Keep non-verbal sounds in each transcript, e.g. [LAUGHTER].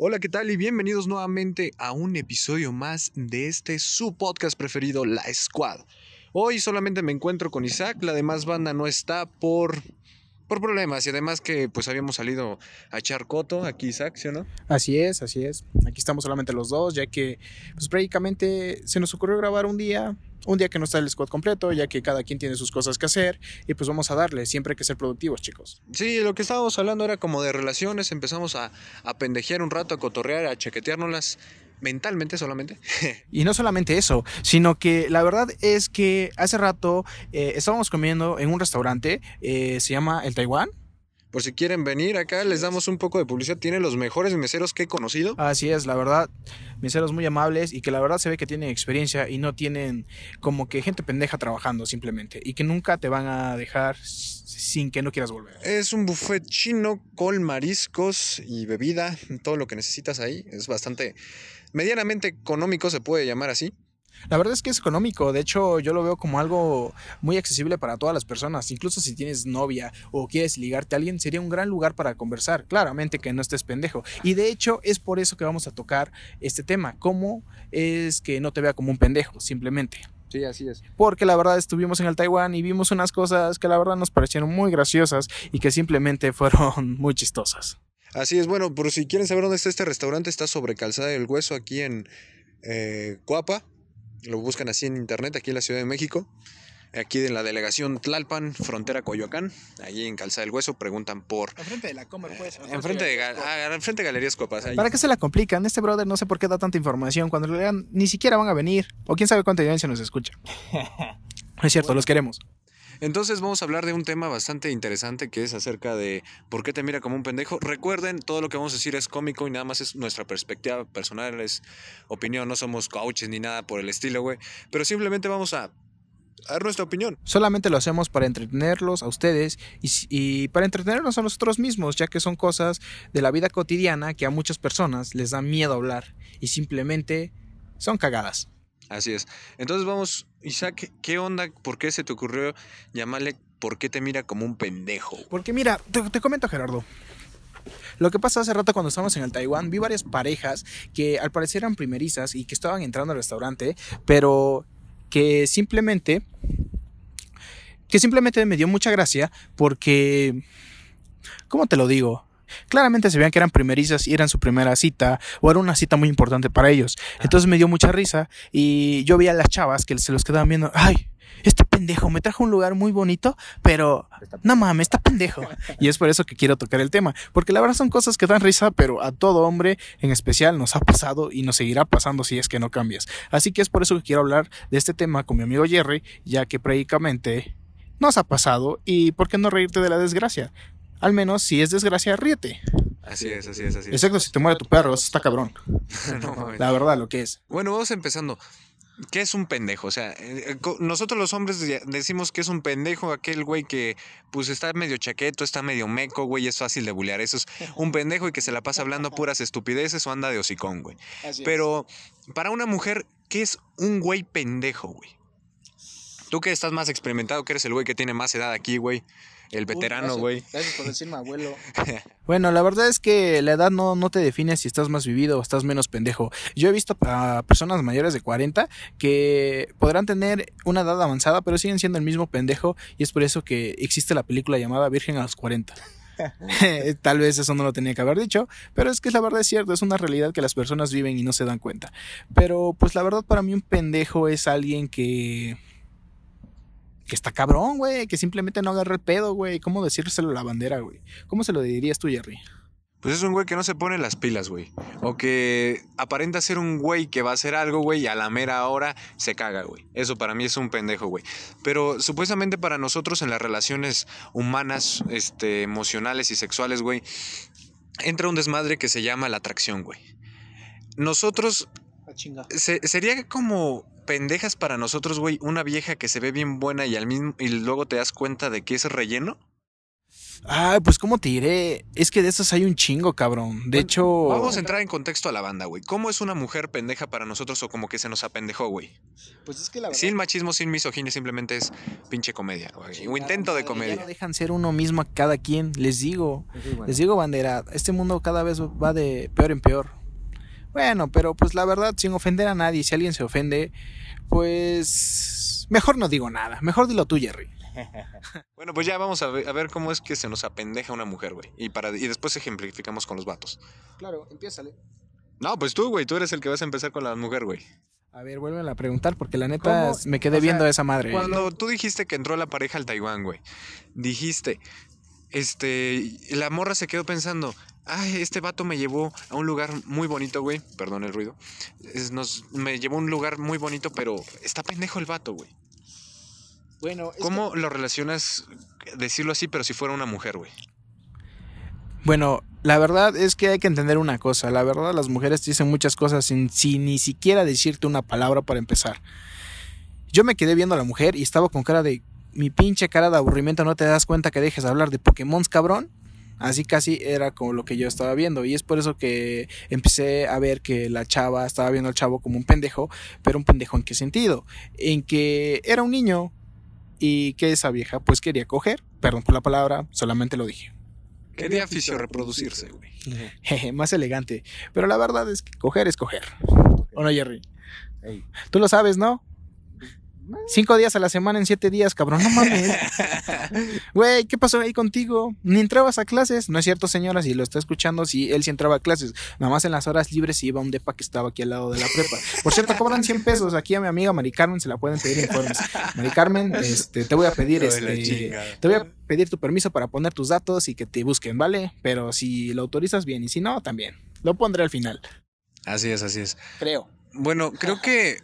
Hola, ¿qué tal? Y bienvenidos nuevamente a un episodio más de este su podcast preferido, La Squad. Hoy solamente me encuentro con Isaac, la demás banda no está por por problemas y además que pues habíamos salido a echar coto aquí Isaac, ¿sí o no? Así es, así es. Aquí estamos solamente los dos, ya que pues prácticamente se nos ocurrió grabar un día, un día que no está el squad completo, ya que cada quien tiene sus cosas que hacer y pues vamos a darle, siempre hay que ser productivos, chicos. Sí, lo que estábamos hablando era como de relaciones, empezamos a, a pendejear un rato, a cotorrear, a chequeteárnoslas mentalmente solamente. [LAUGHS] y no solamente eso, sino que la verdad es que hace rato eh, estábamos comiendo en un restaurante, eh, se llama El Taiwán. Por si quieren venir acá, les damos un poco de publicidad. Tiene los mejores meseros que he conocido. Así es, la verdad. Meseros muy amables y que la verdad se ve que tienen experiencia y no tienen como que gente pendeja trabajando simplemente. Y que nunca te van a dejar sin que no quieras volver. Es un buffet chino con mariscos y bebida, todo lo que necesitas ahí. Es bastante medianamente económico, se puede llamar así. La verdad es que es económico, de hecho yo lo veo como algo muy accesible para todas las personas, incluso si tienes novia o quieres ligarte a alguien, sería un gran lugar para conversar, claramente que no estés pendejo. Y de hecho es por eso que vamos a tocar este tema, cómo es que no te vea como un pendejo, simplemente. Sí, así es. Porque la verdad estuvimos en el Taiwán y vimos unas cosas que la verdad nos parecieron muy graciosas y que simplemente fueron [LAUGHS] muy chistosas. Así es, bueno, por si quieren saber dónde está este restaurante, está sobre Calzada del Hueso, aquí en eh, Cuapa. Lo buscan así en internet, aquí en la Ciudad de México. Aquí en la delegación Tlalpan, frontera Coyoacán, allí en Calzada del Hueso, preguntan por. Enfrente de la Comer, pues. Enfrente de, ah, enfrente de Galerías Copas. ¿Para qué se la complican? Este brother no sé por qué da tanta información. Cuando le lean, ni siquiera van a venir. O quién sabe cuánta audiencia nos escucha. [LAUGHS] es cierto, los queremos. Entonces vamos a hablar de un tema bastante interesante que es acerca de por qué te mira como un pendejo. Recuerden, todo lo que vamos a decir es cómico y nada más es nuestra perspectiva personal, es opinión, no somos coaches ni nada por el estilo, güey. Pero simplemente vamos a dar nuestra opinión. Solamente lo hacemos para entretenerlos a ustedes y, y, para entretenernos a nosotros mismos, ya que son cosas de la vida cotidiana que a muchas personas les da miedo hablar y simplemente son cagadas. Así es. Entonces vamos, Isaac, ¿qué onda? ¿Por qué se te ocurrió llamarle por qué te mira como un pendejo? Porque mira, te, comento Gerardo. Lo que pasa hace rato cuando estábamos en el Taiwán, vi varias parejas que al parecer eran primerizas y que estaban entrando al restaurante, pero que simplemente que simplemente me dio mucha gracia porque ¿cómo te lo digo? Claramente se veían que eran primerizas y eran su primera cita o era una cita muy importante para ellos. Entonces me dio mucha risa y yo vi a las chavas que se los quedaban viendo, ay, este pendejo me trajo un lugar muy bonito, pero no mames, está pendejo. Y es por eso que quiero tocar el tema, porque la verdad son cosas que dan risa, pero a todo hombre en especial nos ha pasado y nos seguirá pasando si es que no cambias. Así que es por eso que quiero hablar de este tema con mi amigo Jerry, ya que prácticamente nos ha pasado y por qué no reírte de la desgracia. Al menos si es desgracia, ríete. Así es, así es, así es. Exacto, si te muere tu perro, eso está cabrón. [LAUGHS] no, la verdad, lo que es. Bueno, vamos empezando. ¿Qué es un pendejo? O sea, nosotros los hombres decimos que es un pendejo aquel güey que pues está medio chaqueto, está medio meco, güey, es fácil de bulear. Eso es un pendejo y que se la pasa hablando puras estupideces o anda de hocicón, güey. Pero para una mujer, ¿qué es un güey pendejo, güey? Tú que estás más experimentado, que eres el güey que tiene más edad aquí, güey. El veterano, güey. Gracias, por decirme abuelo. [LAUGHS] bueno, la verdad es que la edad no, no te define si estás más vivido o estás menos pendejo. Yo he visto a personas mayores de 40 que podrán tener una edad avanzada, pero siguen siendo el mismo pendejo y es por eso que existe la película llamada Virgen a los 40. [LAUGHS] [LAUGHS] Tal vez eso no lo tenía que haber dicho, pero es que la verdad es cierto, es una realidad que las personas viven y no se dan cuenta. Pero pues la verdad para mí un pendejo es alguien que que está cabrón, güey, que simplemente no agarra el pedo, güey. ¿Cómo decírselo a la bandera, güey? ¿Cómo se lo dirías tú, Jerry? Pues es un güey que no se pone las pilas, güey. O que aparenta ser un güey que va a hacer algo, güey, y a la mera hora se caga, güey. Eso para mí es un pendejo, güey. Pero supuestamente para nosotros en las relaciones humanas, este, emocionales y sexuales, güey, entra un desmadre que se llama la atracción, güey. Nosotros... Se, sería como pendejas para nosotros, güey, una vieja que se ve bien buena y al mismo y luego te das cuenta de que es relleno? Ay, pues cómo te diré, es que de esas hay un chingo, cabrón. De hecho, Vamos a entrar en contexto a la banda, güey. ¿Cómo es una mujer pendeja para nosotros o como que se nos apendejó, güey? pues es que la Sin machismo, sin misoginia, simplemente es pinche comedia, güey. O intento de Ya no comedia. dejan ser uno mismo a cada quien, les digo. Les digo, bandera, este mundo cada vez va de peor en peor. Bueno, pero pues la verdad, sin ofender a nadie, si alguien se ofende, pues mejor no digo nada. Mejor dilo tú, Jerry. [LAUGHS] Bueno, pues ya vamos a ver, a ver cómo es que se nos apendeja una mujer, güey. Y, para, y después ejemplificamos con los vatos. Claro, empiézale. No, pues tú, güey. Tú eres el que vas a empezar con la mujer, güey. A ver, vuelven a preguntar porque la neta ¿Cómo? me quedé O sea, viendo a esa madre. Cuando tú dijiste que entró la pareja al Taiwán, güey, dijiste, este, la morra se quedó pensando, ay, este vato me llevó a un lugar muy bonito, güey, perdón el ruido, Es- nos, me llevó a un lugar muy bonito, pero está pendejo el vato, güey. Bueno, ¿Cómo lo relacionas, decirlo así, pero si fuera una mujer, güey? Bueno, la verdad es que hay que entender una cosa. La verdad, las mujeres dicen muchas cosas sin, sin ni siquiera decirte una palabra para empezar. Yo me quedé viendo a la mujer y estaba con cara de. Mi pinche cara de aburrimiento, ¿no te das cuenta que dejes de hablar de Pokémon, cabrón? Así casi era como lo que yo estaba viendo. Y es por eso que empecé a ver que la chava estaba viendo al chavo como un pendejo. Pero un pendejo en qué sentido? En que era un niño y que esa vieja pues quería coger. Perdón por la palabra, solamente lo dije. Quería fisio reproducirse, güey. [LAUGHS] Jeje, más elegante. Pero la verdad es que coger es coger. ¿O no, Jerry? Tú lo sabes, ¿no? Cinco días a la semana en siete días, cabrón. No mames. [LAUGHS] Güey, ¿qué pasó ahí contigo? Ni entrabas a clases. No es cierto, señora, si lo está escuchando, si él sí entraba a clases. Nada más en las horas libres iba a un depa que estaba aquí al lado de la prepa. Por cierto, cobran 100 pesos. Aquí a mi amiga Mari Carmen se la pueden pedir informes. Mari Carmen, este, te voy a pedir este, te voy a pedir tu permiso para poner tus datos y que te busquen, ¿vale? Pero si lo autorizas bien y si no, también. Lo pondré al final. Así es, así es. Creo. Bueno, creo que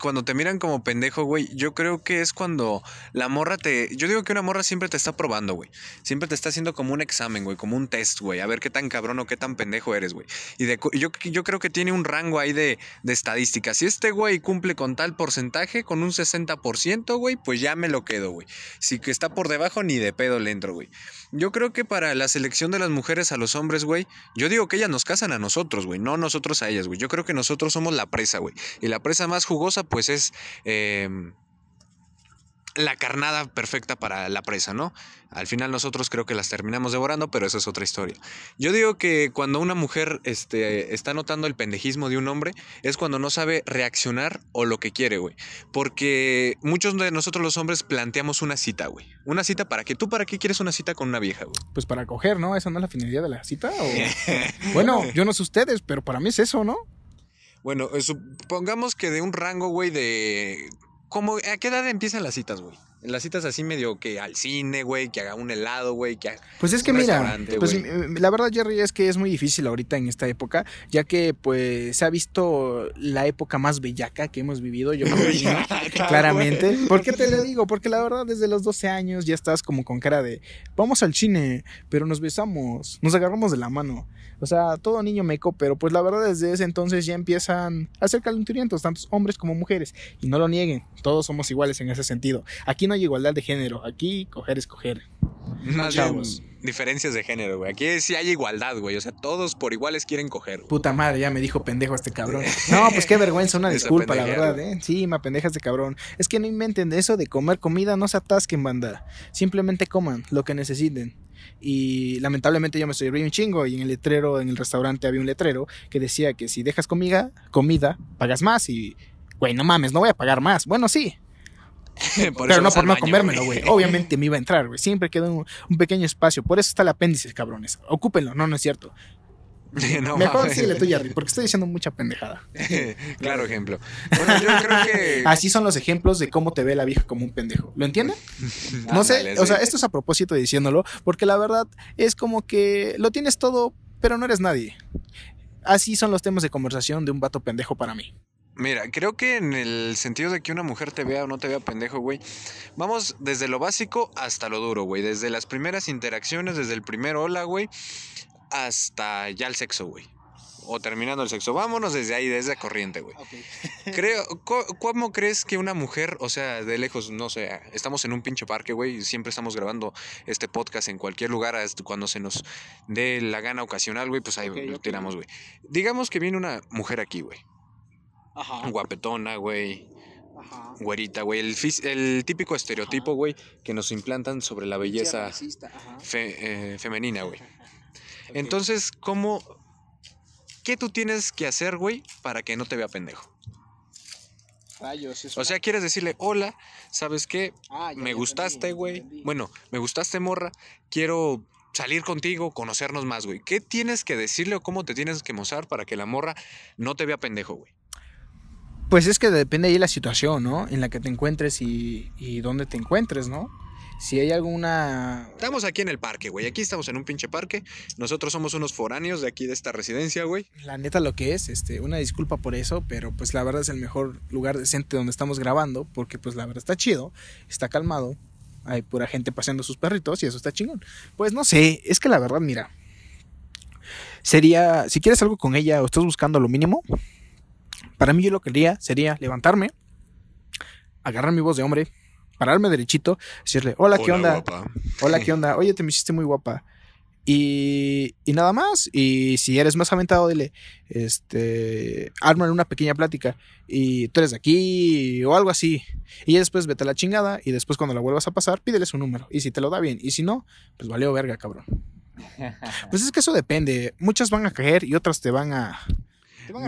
cuando te miran como pendejo, güey, yo creo que es cuando la morra te... Yo digo que una morra siempre te está probando, güey. Siempre te está haciendo como un examen, güey, como un test, güey. A ver qué tan cabrón o qué tan pendejo eres, güey. Y de, yo, yo creo que tiene un rango ahí de, de estadísticas. Si este güey cumple con tal porcentaje, con un 60%, güey, pues ya me lo quedo, güey. Si que está por debajo, ni de pedo le entro, güey. Yo creo que para la selección de las mujeres a los hombres, güey, yo digo que ellas nos casan a nosotros, güey, no nosotros a ellas, güey. Yo creo que nosotros somos la presa, güey. Y la presa más jugosa, pues es eh, la carnada perfecta para la presa, ¿no? Al final nosotros creo que las terminamos devorando, pero eso es otra historia. Yo digo que cuando una mujer este, está notando el pendejismo de un hombre, es cuando no sabe reaccionar o lo que quiere, güey. Porque muchos de nosotros los hombres planteamos una cita, güey. Una cita para qué? ¿Tú para qué quieres una cita con una vieja, güey? Pues para coger, ¿no? ¿Esa no es la finalidad de la cita? ¿O- [LAUGHS] bueno, yo no sé ustedes, pero para mí es eso, ¿no? Bueno, eh, supongamos que de un rango, güey, de... ¿Cómo, ¿A qué edad empiezan las citas, güey? Las citas así medio que al cine, güey, que haga un helado, güey, que haga... Pues es que Un mira, pues güey. m- la verdad Jerry es que es muy difícil ahorita en esta época, ya que pues se ha visto la época más bellaca que hemos vivido, yo creo, [LAUGHS] ¿no? claramente. ¿Por qué te lo digo? Porque la verdad desde los 12 años ya estás como con cara de vamos al cine, pero nos besamos, nos agarramos de la mano. O sea, todo niño meco, pero pues la verdad desde ese entonces ya empiezan a ser calenturientos, tantos hombres como mujeres. Y no lo nieguen, todos somos iguales en ese sentido. Aquí no hay igualdad de género, aquí coger es coger. Más bien, Chavos. diferencias de género, güey. Aquí sí hay igualdad, güey. O sea, todos por iguales quieren coger, güey. Puta madre, ya me dijo pendejo este cabrón. [LAUGHS] No, pues qué vergüenza, una disculpa, la verdad, ¿eh? Sí, me apendeja este cabrón. Es que no inventen de eso de comer comida, no se atasquen, banda. Simplemente coman lo que necesiten. Y lamentablemente yo me estoy un chingo y en el letrero, en el restaurante había un letrero que decía que si dejas comida, comida, pagas más y... Güey, no mames, no voy a pagar más. Bueno, sí, [LAUGHS] Por pero no por no baño, comérmelo, güey. Obviamente me iba a entrar, güey. Siempre quedó un, un pequeño espacio. Por eso está el apéndice, cabrones. Ocúpenlo. No, no es cierto. [LAUGHS] No Mejor mames. síguele tú, Jerry, porque estoy diciendo mucha pendejada. [LAUGHS] claro ejemplo. Bueno, yo creo que... Así son los ejemplos de cómo te ve la vieja como un pendejo. ¿Lo entienden? No sé, o sea, sí. esto es a propósito de diciéndolo, porque la verdad es como que lo tienes todo, pero no eres nadie. Así son los temas de conversación de un vato pendejo para mí. Mira, creo que en el sentido de que una mujer te vea o no te vea pendejo, güey, vamos desde lo básico hasta lo duro, güey. Desde las primeras interacciones, desde el primer hola, güey, hasta ya el sexo, güey. o terminando el sexo. Vámonos desde ahí, desde corriente, güey. [LAUGHS] Creo, co- ¿cómo crees que una mujer, o sea, de lejos, no sé, estamos en un pinche parque, güey, y siempre estamos grabando este podcast en cualquier lugar hasta cuando se nos dé la gana ocasional, güey, pues ahí Ok, lo ok. tiramos, güey. Digamos que viene una mujer aquí, güey. Ajá. Guapetona, güey. Ajá. Güerita, güey. El, típico estereotipo, Ajá. güey, que nos implantan sobre la belleza fe- eh, femenina, güey. [LAUGHS] Entonces, ¿cómo... ¿Qué tú tienes que hacer, güey, para que no te vea pendejo? Rayos, O sea, quieres decirle, hola, ¿sabes qué? Ah, me gustaste, güey. Bueno, me gustaste, morra. Quiero salir contigo, conocernos más, güey. ¿Qué tienes que decirle o cómo te tienes que mostrar para que la morra no te vea pendejo, güey? Pues es que depende ahí la situación, ¿no? En la que te encuentres y, y dónde te encuentres, ¿no? Si hay alguna... Estamos aquí en el parque, güey. Aquí estamos en un pinche parque. Nosotros somos unos foráneos de aquí de esta residencia, güey. La neta lo que es, este, una disculpa por eso, pero pues la verdad es el mejor lugar decente donde estamos grabando, porque pues la verdad está chido, está calmado, hay pura gente paseando sus perritos y eso está chingón. Pues no sé, es que la verdad, mira, sería, si quieres algo con ella o estás buscando lo mínimo, para mí yo lo que haría sería levantarme, agarrar mi voz de hombre, pararme derechito, decirle, hola, ¿qué onda? guapa. [LAUGHS] Hola, ¿qué onda? Oye, te me hiciste muy guapa. Y, y nada más. Y si eres más aventado, dile, este, arman una pequeña plática. Y tú eres de aquí o algo así. Y ya después vete a la chingada. Y después cuando la vuelvas a pasar, pídele su número. Y si te lo da bien. Y si no, pues valeo verga, cabrón. [LAUGHS] Pues es que eso depende. Muchas van a caer y otras te van a...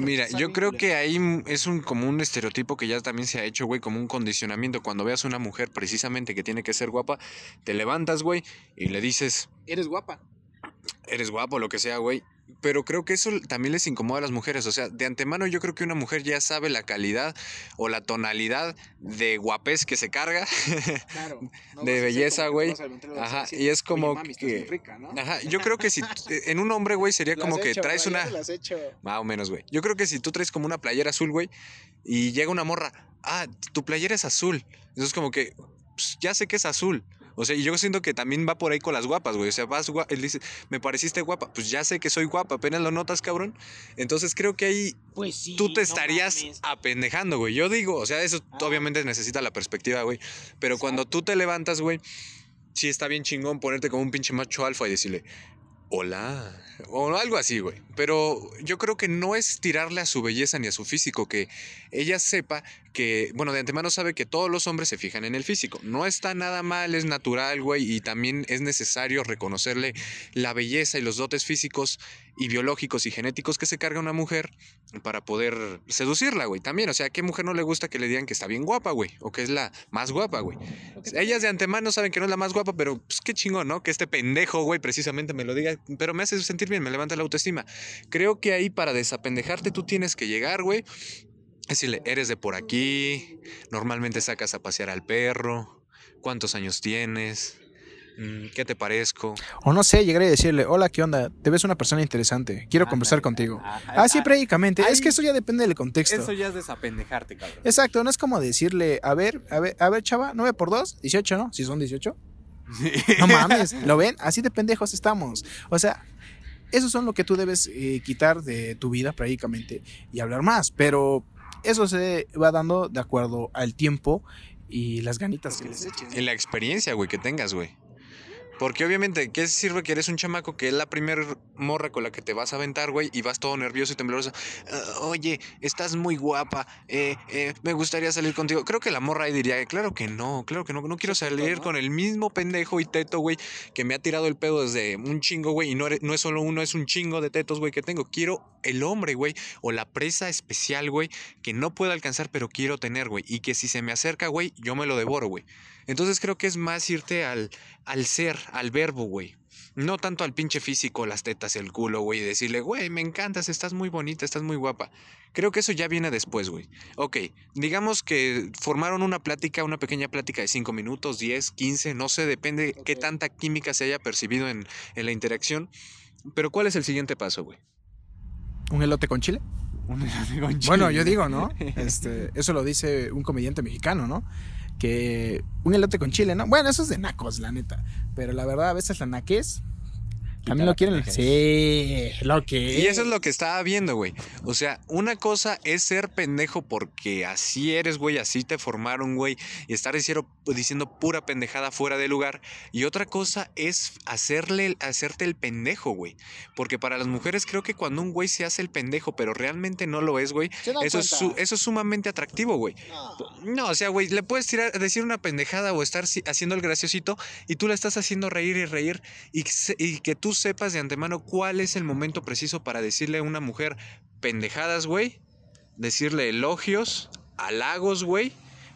Mira, yo creo culero. que ahí es un como un estereotipo que ya también se ha hecho, güey, como un condicionamiento. Cuando veas una mujer precisamente que tiene que ser guapa, te levantas, güey, y le dices, Eres guapa. Eres guapo, lo que sea, güey. Pero creo que eso también les incomoda a las mujeres. O sea, de antemano yo creo que una mujer ya sabe la calidad o la tonalidad de guapés que se carga. Claro. [LAUGHS] De belleza, güey. Ajá, y es como que- Ajá, yo creo que si en un hombre, güey, sería como que traes una... Más o menos, güey. Yo creo que si tú traes como una playera azul, güey, y llega una morra, ah, tu playera es azul. Entonces, como que, pues, ya sé que es azul. O sea, y yo siento que también va por ahí con las guapas, güey. O sea, vas él dice, me pareciste guapa. Pues ya sé que soy guapa, apenas lo notas, cabrón. Entonces creo que ahí Pues sí. tú te estarías apendejando, güey. Yo digo, o sea, eso Ah. obviamente necesita la perspectiva, güey. Pero cuando tú te levantas, güey, sí está bien chingón ponerte como un pinche macho alfa y decirle, hola, o algo así, güey. Pero yo creo que no es tirarle a su belleza ni a su físico, que ella sepa que, bueno, de antemano sabe que todos los hombres se fijan en el físico. No está nada mal, es natural, güey, y también es necesario reconocerle la belleza y los dotes físicos y biológicos y genéticos que se carga una mujer para poder seducirla, güey. También, o sea, ¿a qué mujer no le gusta que le digan que está bien guapa, güey? O que es la más guapa, güey. Ellas de antemano saben que no es la más guapa, pero pues qué chingón, ¿no? Que este pendejo, güey, precisamente me lo diga, pero me hace sentir bien, me levanta la autoestima. Creo que ahí para desapendejarte tú tienes que llegar, güey. Decirle, eres de por aquí, normalmente sacas a pasear al perro, cuántos años tienes, Mm, qué te parezco. O no sé, llegar y decirle, hola, ¿qué onda? Te ves una persona interesante, quiero conversar contigo. Así prácticamente, es que eso ya depende del contexto. Eso ya es desapendejarte, cabrón. Exacto, no es como decirle, a ver, a ver, a ver, chava, 9 por 2, 18, ¿no? Si son 18. [LAUGHS] No mames, ¿lo ven? Así de pendejos estamos. O sea, eso son lo que tú debes eh, quitar de tu vida prácticamente y hablar más, pero eso se va dando de acuerdo al tiempo y las ganitas que les eches. Y la experiencia, güey, que tengas, güey. Porque obviamente, ¿qué sirve que eres un chamaco que es la primera morra con la que te vas a aventar, güey, y vas todo nervioso y tembloroso? "Ah, oye, estás muy guapa, eh, eh, me gustaría salir contigo. Creo que la morra ahí diría, claro que no, claro que no, no quiero salir ¿no? con el mismo pendejo y teto, güey, que me ha tirado el pedo desde un chingo, güey, y no, no es solo uno, es un chingo de tetos, güey, que tengo. Quiero el hombre, güey, o la presa especial, güey, que no puedo alcanzar, pero quiero tener, güey, y que si se me acerca, güey, yo me lo devoro, güey. Entonces creo que es más irte al, al ser, al verbo, güey. No tanto al pinche físico, las tetas, el culo, güey, y decirle, güey, me encantas, estás muy bonita, estás muy guapa. Creo que eso ya viene después, güey. Ok, digamos que formaron una plática, una pequeña plática de 5 minutos, 10, 15, no sé, depende qué tanta química se haya percibido en, en la interacción. Pero ¿cuál es el siguiente paso, güey? ¿Un elote con chile? Un helado con Bueno, chile. yo digo, ¿no? [LAUGHS] Este, eso lo dice un comediante mexicano, ¿no? Que un elote con chile, ¿no? Bueno, eso es de nacos, la neta. Pero la verdad, a veces la naquez También lo quieren. Sí, lo que. Y eso es lo que estaba viendo, güey. O sea, una cosa es ser pendejo porque así eres, güey, así te formaron, güey, y estar diciendo, diciendo pura pendejada fuera de lugar. Y otra cosa es hacerle, hacerte el pendejo, güey. Porque para las mujeres creo que cuando un güey se hace el pendejo, pero realmente no lo es, güey, eso es, su- eso es sumamente atractivo, güey. No, o sea, güey, le puedes tirar, decir una pendejada o estar si- haciendo el graciosito y tú la estás haciendo reír y reír y que tú sepas de antemano cuál es el momento preciso para decirle a una mujer pendejadas, güey, decirle elogios, halagos, güey,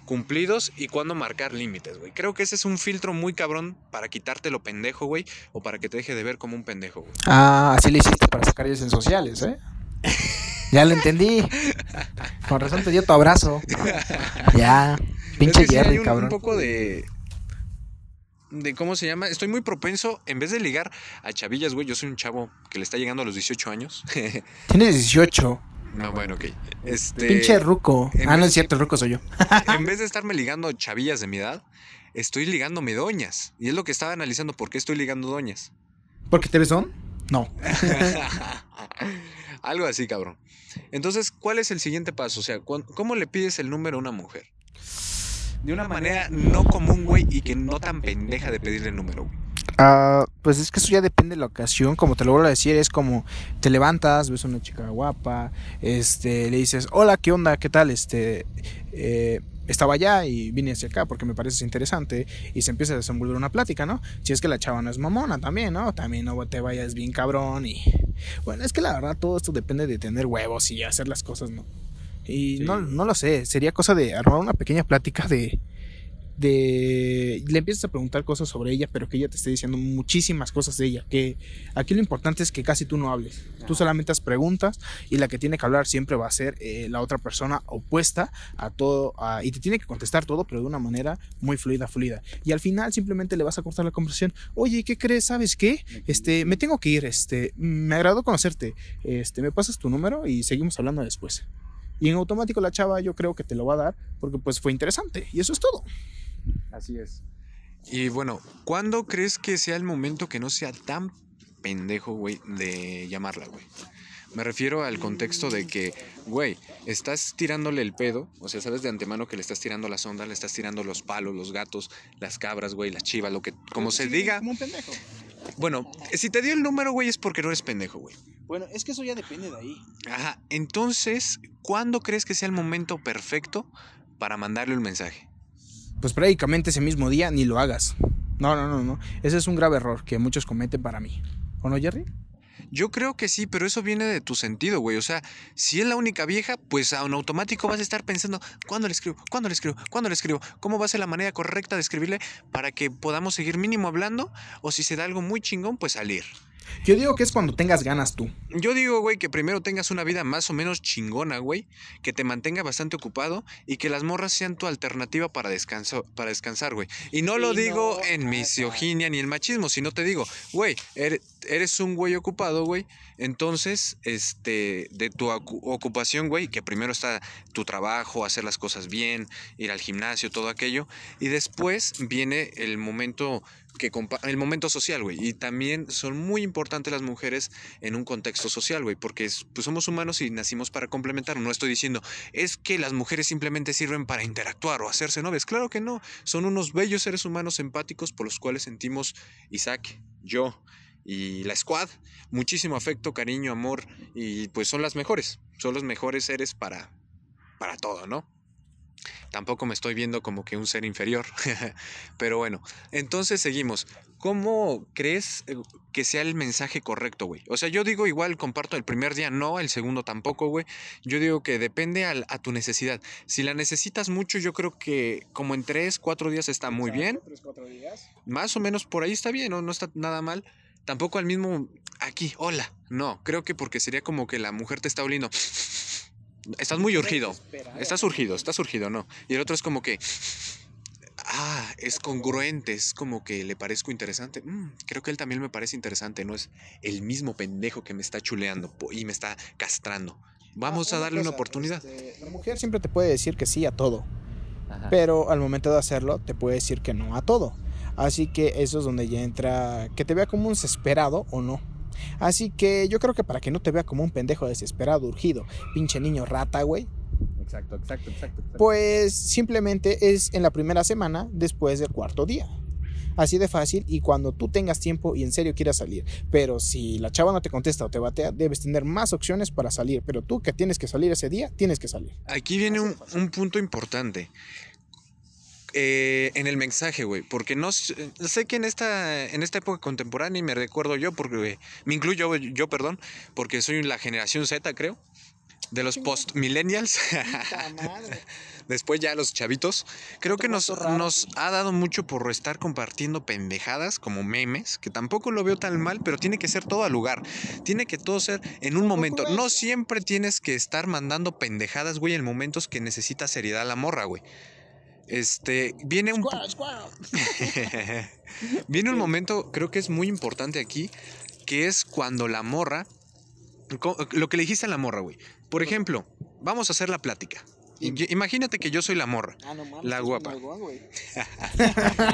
cumplidos y cuándo marcar límites, güey. Creo que ese es un filtro muy cabrón para quitarte lo pendejo, güey, o para que te deje de ver como un pendejo, güey. Ah, así le hiciste para sacar ellos en sociales, ¿eh? Ya lo entendí. Con razón te dio tu abrazo. [LAUGHS] Ya. Pinche Es que sí hay Jerry, un, cabrón. un poco de. De cómo se llama. Estoy muy propenso, en vez de ligar a chavillas, güey. Yo soy un chavo que le está llegando a los 18 años. [LAUGHS] Tienes 18. no, bueno, ok. Este, Pinche ruco. Ah, no es cierto, el ruco soy yo. [LAUGHS] en vez de estarme ligando chavillas de mi edad, estoy ligándome doñas. Y es lo que estaba analizando, ¿por qué estoy ligando doñas? ¿Porque te besón? No. [LAUGHS] Algo así, cabrón. Entonces, ¿cuál es el siguiente paso? O sea, ¿cuán- ¿cómo le pides el número a una mujer? De una manera no común, güey, y que no tan pendeja de pedirle el número, güey. Ah, pues es que eso ya depende de la ocasión, como te lo vuelvo a decir, es como te levantas, ves a una chica guapa, este, le dices, hola, ¿qué onda? ¿Qué tal? Este, eh, estaba allá y vine hacia acá porque me parece interesante y se empieza a desenvolver una plática, ¿no? Si es que la chava no es mamona también, ¿no? También no te vayas bien cabrón y... Bueno, es que la verdad todo esto depende de tener huevos y hacer las cosas, ¿no? Y Sí. no, no lo sé, sería cosa de armar una pequeña plática de de le empiezas a preguntar cosas sobre ella, pero que ella te esté diciendo muchísimas cosas de ella, que aquí lo importante es que casi tú no hables, tú solamente haz preguntas y la que tiene que hablar siempre va a ser eh, la otra persona opuesta a todo a- y te tiene que contestar todo, pero de una manera muy fluida, fluida. Y al final simplemente le vas a cortar la conversación. Oye, ¿qué crees? ¿Sabes qué? Este, me tengo que ir, este, me agradó conocerte. Este, me pasas tu número y seguimos hablando después. Y en automático la chava yo creo que te lo va a dar porque pues fue interesante y eso es todo. Así es. Y bueno, ¿cuándo crees que sea el momento que no sea tan pendejo, güey, de llamarla, güey? Me refiero al contexto de que, güey, estás tirándole el pedo, o sea, sabes de antemano que le estás tirando la sonda, le estás tirando los palos, los gatos, las cabras, güey, las chivas, lo que, como se diga. Como un pendejo. Bueno, si te dio el número, güey, es porque no eres pendejo, güey. Bueno, es que eso ya depende de ahí. Ajá, entonces, ¿cuándo crees que sea el momento perfecto para mandarle un mensaje? Pues prácticamente ese mismo día ni lo hagas. No, no, no, no. Ese es un grave error que muchos cometen para mí. ¿O no, Jerry? Yo creo que sí, pero eso viene de tu sentido, güey. O sea, si es la única vieja, pues en automático vas a estar pensando, ¿cuándo le escribo? ¿Cuándo le escribo? ¿Cuándo le escribo? ¿Cómo va a ser la manera correcta de escribirle para que podamos seguir mínimo hablando? O si se da algo muy chingón, pues salir. Yo digo que es cuando tengas ganas tú. Yo digo, güey, que primero tengas una vida más o menos chingona, güey, que te mantenga bastante ocupado y que las morras sean tu alternativa para, descanso, para descansar, güey. Y no lo digo no, en misoginia ni en machismo, sino te digo, güey, eres, un güey ocupado, güey, entonces, este, de tu ocu- ocupación, güey, que primero está tu trabajo, hacer las cosas bien, ir al gimnasio, todo aquello, y después viene el momento que el momento social, güey, y también son muy importantes las mujeres en un contexto social, güey, porque es- pues somos humanos y nacimos para complementar. No estoy diciendo, es que las mujeres simplemente sirven para interactuar o hacerse novias. Claro que no. Son unos bellos seres humanos empáticos por los cuales sentimos Isaac, yo y la squad muchísimo afecto, cariño, amor y pues son las mejores. Son los mejores seres para, para todo, ¿no? Tampoco me estoy viendo como que un ser inferior. [LAUGHS] Pero bueno, entonces seguimos. ¿Cómo crees eh, que sea el mensaje correcto, güey? O sea, yo digo igual, comparto el primer día no, el segundo tampoco, güey. Yo digo que depende al- a tu necesidad. Si la necesitas mucho, yo creo que como en tres, cuatro días está muy bien. Más o menos por ahí está bien, ¿no? No está nada mal. Tampoco al mismo aquí, hola. No, creo que porque sería como que la mujer te está oliendo. Estás muy urgido. Estás urgido, estás urgido, no. Y el otro es como que. Ah, es congruente, es como que le parezco interesante. Mm, creo que él también me parece interesante, no es el mismo pendejo que me está chuleando y me está castrando. Vamos a darle una oportunidad. este, la mujer siempre te puede decir que sí a todo, Ajá. pero al momento de hacerlo te puede decir que no a todo. Así que eso es donde ya entra que te vea como un desesperado o no. Así que yo creo que para que no te vea como un pendejo desesperado, urgido, pinche niño rata, güey, Exacto, exacto, exacto. exacto. pues simplemente es en la primera semana después del cuarto día. Así de fácil y cuando tú tengas tiempo y en serio quieras salir. Pero si la chava no te contesta o te batea, debes tener más opciones para salir. Pero tú que tienes que salir ese día, tienes que salir. Aquí viene un, un punto importante. Eh, en el mensaje, güey, porque no s- sé que en esta en esta época contemporánea y me recuerdo yo porque me incluyo yo, perdón, porque soy la generación Z, creo, de los post millennials. [LAUGHS] Después ya los chavitos, creo que nos, nos ha dado mucho por estar compartiendo pendejadas como memes, que tampoco lo veo tan mal, pero tiene que ser todo al lugar. Tiene que todo ser en un momento. No siempre tienes que estar mandando pendejadas, güey, en momentos que necesita seriedad la morra, güey. Este, viene un... [LAUGHS] viene un momento, creo que es muy importante aquí, que es cuando la morra... Lo que le dijiste a la morra, güey. Por ejemplo, vamos a hacer la plática. Imagínate que yo soy la morra. La guapa.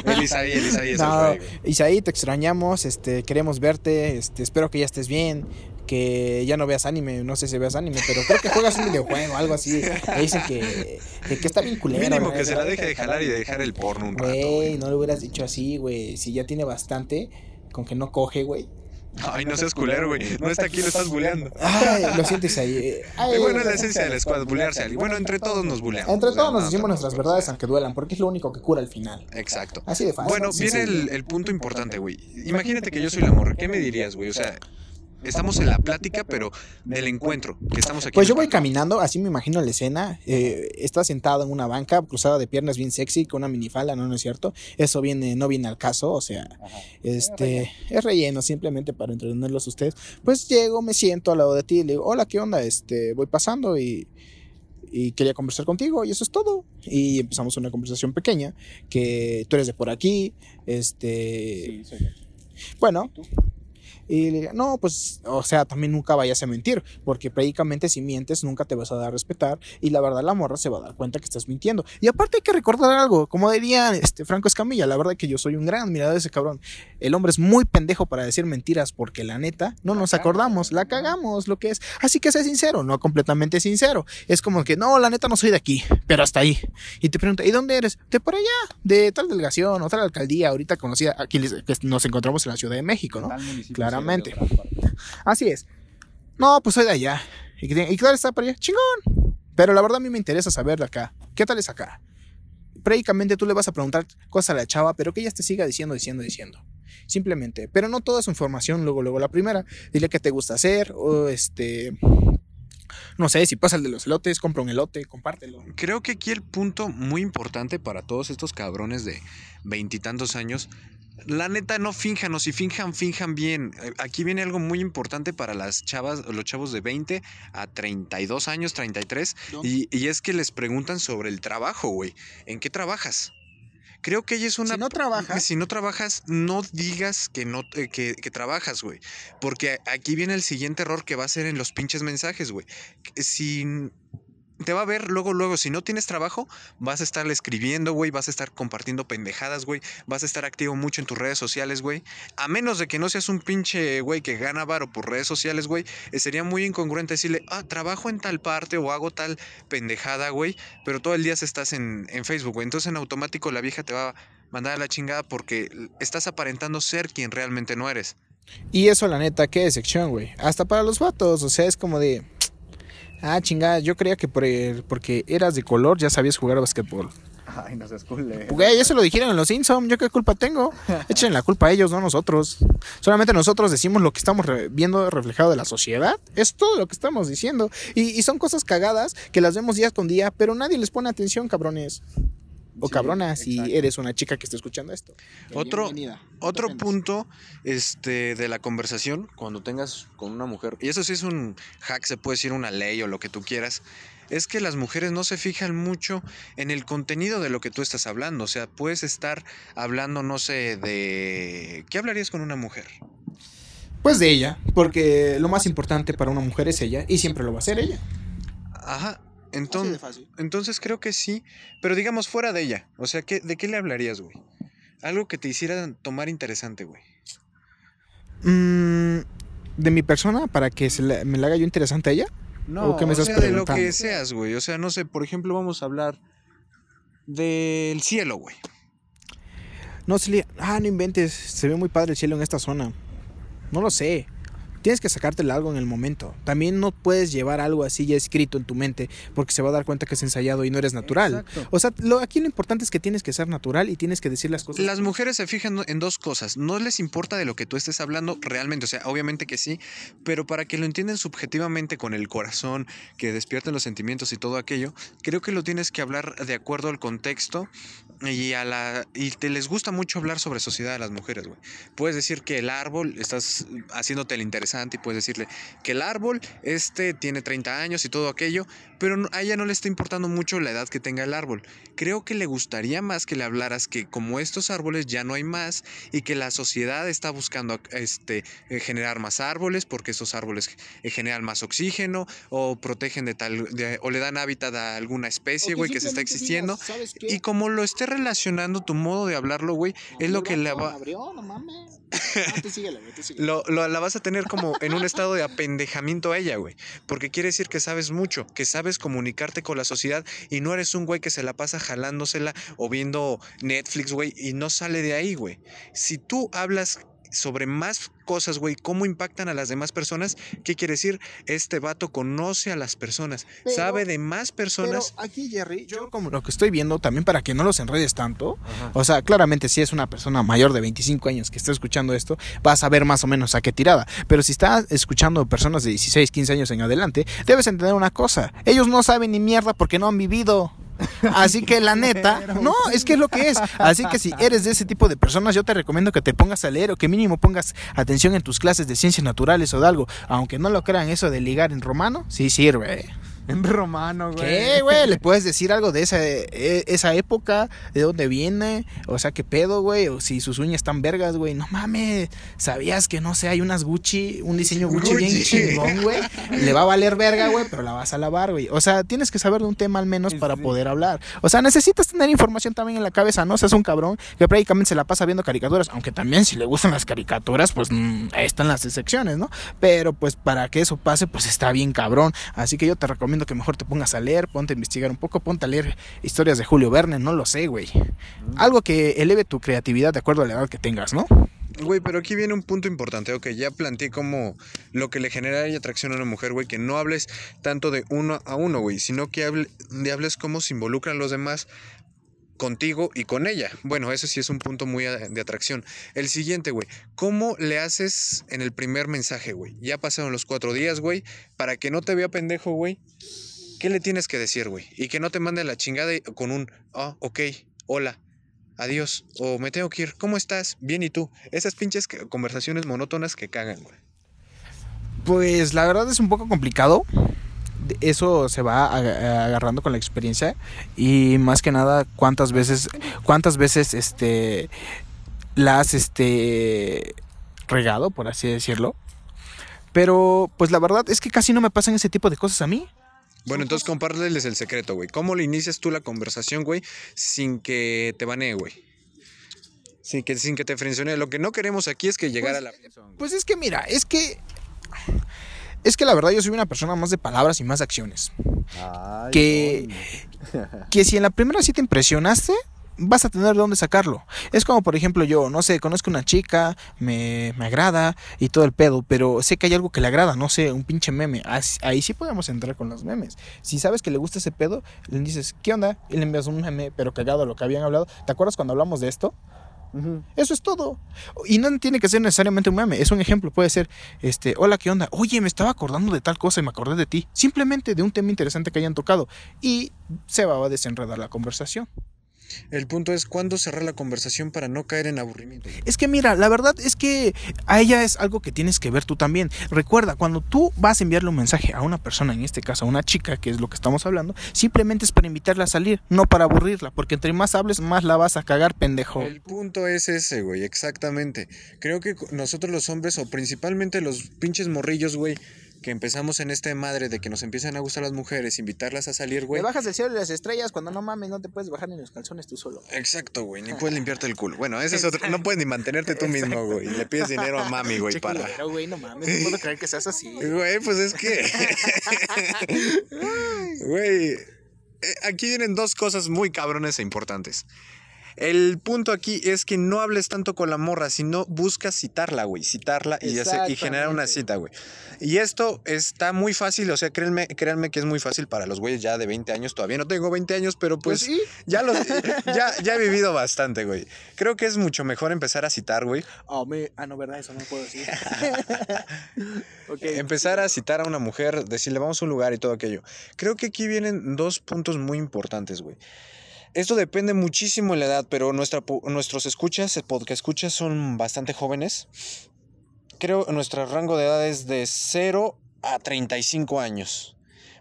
El Isaí, el Isaí es el No. Isaí, te extrañamos, este, queremos verte, este, espero que ya estés bien, que ya no veas anime, no sé si veas anime, pero creo que juegas un videojuego, algo así. [LAUGHS] Me dicen que, que, que está bien culero. Mínimo que se la deje de jalar y de dejar el porno un rato, Güey, no le hubieras dicho así, güey. Si ya tiene bastante, con que no coge, güey. Ay, no seas culero, güey. No está aquí, lo estás buleando. Ay, lo sientes ahí. Ay, bueno, es la esencia de la squad, bulearse a alguien. Bueno, entre todos nos buleamos. Entre O sea, todos nos no, decimos no, nuestras verdades aunque duelan, porque es lo único que cura al final. Exacto. Así de fácil. Bueno, Sí, viene sí. el, el punto importante, güey. Imagínate que yo soy la morra. ¿Qué me dirías, güey? O sea, estamos en la plática, pero del encuentro, que estamos aquí. Pues yo voy parque. caminando, así me imagino la escena. eh, está sentado en una banca, cruzada de piernas, bien sexy, con una minifalda, no, no es cierto. Eso viene, no viene al caso, o sea, este, es relleno simplemente para entretenerlos a ustedes. Pues llego, me siento al lado de ti y le digo, hola, ¿qué onda? Este, voy pasando y, y quería conversar contigo y eso es todo. Y empezamos una conversación pequeña, que tú eres de por aquí, este, Sí, soy yo. bueno. Y le digo, no, pues, o sea, también nunca vayas a mentir, porque prácticamente si mientes nunca te vas a dar a respetar y la verdad la morra se va a dar cuenta que estás mintiendo. Y aparte hay que recordar algo, como diría este Franco Escamilla, la verdad que yo soy un gran admirador de ese cabrón. El hombre es muy pendejo para decir mentiras porque la neta no nos acordamos, la cagamos, lo que es. Así que sé sincero, no completamente sincero. Es como que, no, la neta no soy de aquí, pero hasta ahí. Y te pregunta, ¿y dónde eres? De por allá, de tal delegación o tal alcaldía, ahorita conocida, aquí les- que nos encontramos en la Ciudad de México, ¿no? Tal Así es. No, pues soy de allá. ¿Y qué, tiene- y qué tal está para allá? Chingón. Pero la verdad a mí me interesa saber de acá. ¿Qué tal es acá? Prácticamente tú le vas a preguntar cosas a la chava, pero que ella te siga diciendo, diciendo, diciendo. Simplemente. Pero no toda su información, luego, luego la primera. Dile qué te gusta hacer, o este. No sé, si pasa el de los elotes, compra un elote, compártelo. Creo que aquí el punto muy importante para todos estos cabrones de veintitantos años, la neta no finjan, o si finjan, finjan bien. Eh, Aquí viene algo muy importante para las chavas, los chavos de 20 a 32 años, 33, ¿No? y, y es que les preguntan sobre el trabajo, güey. ¿En qué trabajas? Creo que ella es una... Si no trabajas, Si no trabajas, no digas que no eh, que, que trabajas, güey. Porque aquí viene el siguiente error que va a ser en los pinches mensajes, güey. Si te va a ver luego, luego, si no tienes trabajo, vas a estar escribiendo, güey, vas a estar compartiendo pendejadas, güey, vas a estar activo mucho en tus redes sociales, güey. A menos de que no seas un pinche, güey, que gana varo por redes sociales, güey, eh, sería muy incongruente decirle, ah, trabajo en tal parte o hago tal pendejada, güey, pero todo el día estás en, en Facebook, güey. Entonces en automático la vieja te va a mandar a la chingada porque estás aparentando ser quien realmente no eres. Y eso, la neta, qué decepción, güey. Hasta para los vatos, o sea, es como de. Ah, chingada, yo creía que por el- porque eras de color ya sabías jugar a basquetbol. Ay, no seas culero. Güey, eso lo dijeron en los Simpsons, ¿yo qué culpa tengo? [LAUGHS] Echen la culpa a ellos, no nosotros. Solamente nosotros decimos lo que estamos re- viendo reflejado de la sociedad. Es todo lo que estamos diciendo. Y, y son cosas cagadas que las vemos día con día, pero nadie les pone atención, cabrones. O Sí, cabronas, si exacto. eres una chica que está escuchando esto. Otro- Bienvenida. Otro punto este, de la conversación, cuando tengas con una mujer, y eso sí es un hack, se puede decir una ley o lo que tú quieras, es que las mujeres no se fijan mucho en el contenido de lo que tú estás hablando. O sea, puedes estar hablando, no sé, de... ¿Qué hablarías con una mujer? Pues de ella, porque lo más importante para una mujer es ella y siempre lo va a ser ella. Ajá. Entonces, fácil. entonces creo que sí, pero digamos fuera de ella. O sea, ¿qué, ¿de qué le hablarías, güey? Algo que te hiciera tomar interesante, güey. Mm, de mi persona para que se la- me la haga yo interesante a ella. No, ¿O qué me o estás sea, de lo que seas, güey. O sea, no sé, por ejemplo, vamos a hablar del cielo, güey. No, Celia, ah, no inventes, se ve muy padre el cielo en esta zona. No lo sé. Tienes que sacártela algo en el momento. También no puedes llevar algo así ya escrito en tu mente porque se va a dar cuenta que es ensayado y no eres natural. Exacto. O sea, lo, aquí lo importante es que tienes que ser natural y tienes que decir las cosas. Las mujeres se fijan en dos cosas. No les importa de lo que tú estés hablando realmente. O sea, obviamente que sí. Pero para que lo entiendan subjetivamente con el corazón, que despierten los sentimientos y todo aquello, creo que lo tienes que hablar de acuerdo al contexto y a la. Y te les gusta mucho hablar sobre sociedad a las mujeres, güey. Puedes decir que el árbol, estás haciéndote el interesante y puedes decirle que el árbol, este tiene 30 años y todo aquello, pero a ella no le está importando mucho la edad que tenga el árbol. Creo que le gustaría más que le hablaras que como estos árboles ya no hay más y que la sociedad está buscando este, eh, generar más árboles porque esos árboles eh, generan más oxígeno o protegen de tal de- o le dan hábitat a alguna especie, güey, que se está existiendo. Y como lo esté relacionando tu modo de hablarlo, güey, es lo que le va... Lo, lo- la vas a tener como en un estado de apendejamiento a ella, güey. Porque quiere decir que sabes mucho, que sabes comunicarte con la sociedad y no eres un güey que se la pasa jalándosela o viendo Netflix, güey, y no sale de ahí, güey. Si tú hablas sobre más cosas, güey, cómo impactan a las demás personas, ¿qué quiere decir? Este vato conoce a las personas, Pero- sabe de más personas. Pero aquí, Jerry, yo como lo que estoy viendo, también para que no los enredes tanto, Ajá. o sea, claramente si es una persona mayor de 25 años que está escuchando esto, vas a ver más o menos a qué tirada. Pero si estás escuchando personas de 16, 15 años en adelante, debes entender una cosa. Ellos no saben ni mierda porque no han vivido. Así que la neta, no, es que es lo que es. Así que si eres de ese tipo de personas, yo te recomiendo que te pongas a leer o que mínimo pongas atención en tus clases de ciencias naturales o de algo. Aunque no lo crean, eso de ligar en romano, sí sirve. En romano, güey. ¿Qué, güey? ¿Le puedes decir algo de esa, e- esa época? ¿De dónde viene? O sea, ¿qué pedo, güey? O si sus uñas están vergas, güey. No mames. ¿Sabías que, no sé, hay unas Gucci, un diseño Gucci, bien chingón, güey? Le va a valer verga, güey, pero la vas a lavar, güey. O sea, tienes que saber de un tema al menos para Sí. poder hablar. O sea, necesitas tener información también en la cabeza, no seas un cabrón que prácticamente se la pasa viendo caricaturas. Aunque también si le gustan las caricaturas, pues mm, ahí están las excepciones, ¿no? Pero pues para que eso pase, pues está bien cabrón. Así que yo te recomiendo que mejor te pongas a leer, ponte a investigar un poco, ponte a leer historias de Julio Verne, no lo sé, güey. Algo que eleve tu creatividad de acuerdo a la edad que tengas, ¿no? Güey, pero aquí viene un punto importante. Ok, ya planteé como lo que le genera y atracción a una mujer, güey, que no hables tanto de uno a uno, güey, sino que hable, de hables cómo se involucran los demás contigo y con ella. Bueno, eso sí es un punto muy a- de atracción. El siguiente, güey, ¿cómo le haces en el primer mensaje, güey? Ya pasaron los cuatro días, güey, para que no te vea pendejo, güey. ¿Qué le tienes que decir, güey? Y que no te mande la chingada con un, ah, ok, hola, adiós, o me tengo que ir, ¿cómo estás? Bien, ¿y tú? Esas pinches conversaciones monótonas que cagan, güey. Pues la verdad es un poco complicado. Eso se va aga- agarrando con la experiencia y más que nada cuántas veces cuántas veces este la has este regado, por así decirlo. Pero pues la verdad es que casi no me pasan ese tipo de cosas a mí. Bueno, entonces compárteles el secreto, güey. ¿Cómo le inicias tú la conversación, güey, sin que te banee, güey? Sin que, sin que te friccione. Lo que no queremos aquí es que llegara a la... Pues es que mira, es que es que la verdad yo soy una persona más de palabras y más de acciones. Ay, Que- que si en la primera sí te impresionaste, vas a tener de dónde sacarlo. Es como, por ejemplo, yo, no sé, conozco una chica, me, me agrada y todo el pedo, pero sé que hay algo que le agrada, no sé, un pinche meme. Ahí sí podemos entrar con los memes. Si sabes que le gusta ese pedo, le dices, ¿qué onda? Y le envías un meme, pero cagado a lo que habían hablado. ¿Te acuerdas cuando hablamos de esto? Eso es todo. Y no tiene que ser necesariamente un meme. Es un ejemplo. Puede ser, este, hola, ¿qué onda? Oye, me estaba acordando de tal cosa y me acordé de ti. Simplemente de un tema interesante que hayan tocado. Y se va a desenredar la conversación. El punto es cuándo cerrar la conversación para no caer en aburrimiento. Es que mira, la verdad es que a ella es algo que tienes que ver tú también. Recuerda, cuando tú vas a enviarle un mensaje a una persona, en este caso a una chica, que es lo que estamos hablando, simplemente es para invitarla a salir, no para aburrirla, porque entre más hables, más la vas a cagar, pendejo. El punto es ese, güey, exactamente. Creo que nosotros los hombres, o principalmente los pinches morrillos, güey, que empezamos en este madre de que nos empiezan a gustar las mujeres, invitarlas a salir, güey. Te bajas del cielo y las estrellas cuando no mames, no te puedes bajar ni los calzones tú solo. Exacto, güey, ni puedes limpiarte el culo. Bueno, ese es otro, no puedes ni mantenerte tú mismo, güey. Le pides dinero a mami, güey, Che para... culero, güey, no mames, no puedo creer que seas así. Güey, pues es que... [LAUGHS] Güey, eh, aquí vienen dos cosas muy cabrones e importantes. El punto aquí es que no hables tanto con la morra, sino buscas citarla, güey. Citarla y, hacer- y generar una cita, güey. Y esto está muy fácil, o sea, créanme, créanme que es muy fácil para los güeyes ya de 20 años. Todavía no tengo 20 años, pero pues, Pues sí. ya, los, [LAUGHS] ya, ya he vivido bastante, güey. Creo que es mucho mejor empezar a citar, güey. Oh, me... Ah, no, verdad, eso no puedo decir. [LAUGHS] Empezar a citar a una mujer, decirle vamos a un lugar y todo aquello. Creo que aquí vienen dos puntos muy importantes, güey. Esto depende muchísimo de la edad, pero nuestra, nuestros escuchas, el podcast escuchas, son bastante jóvenes. Creo que nuestro rango de edad es de 0 a 35 años.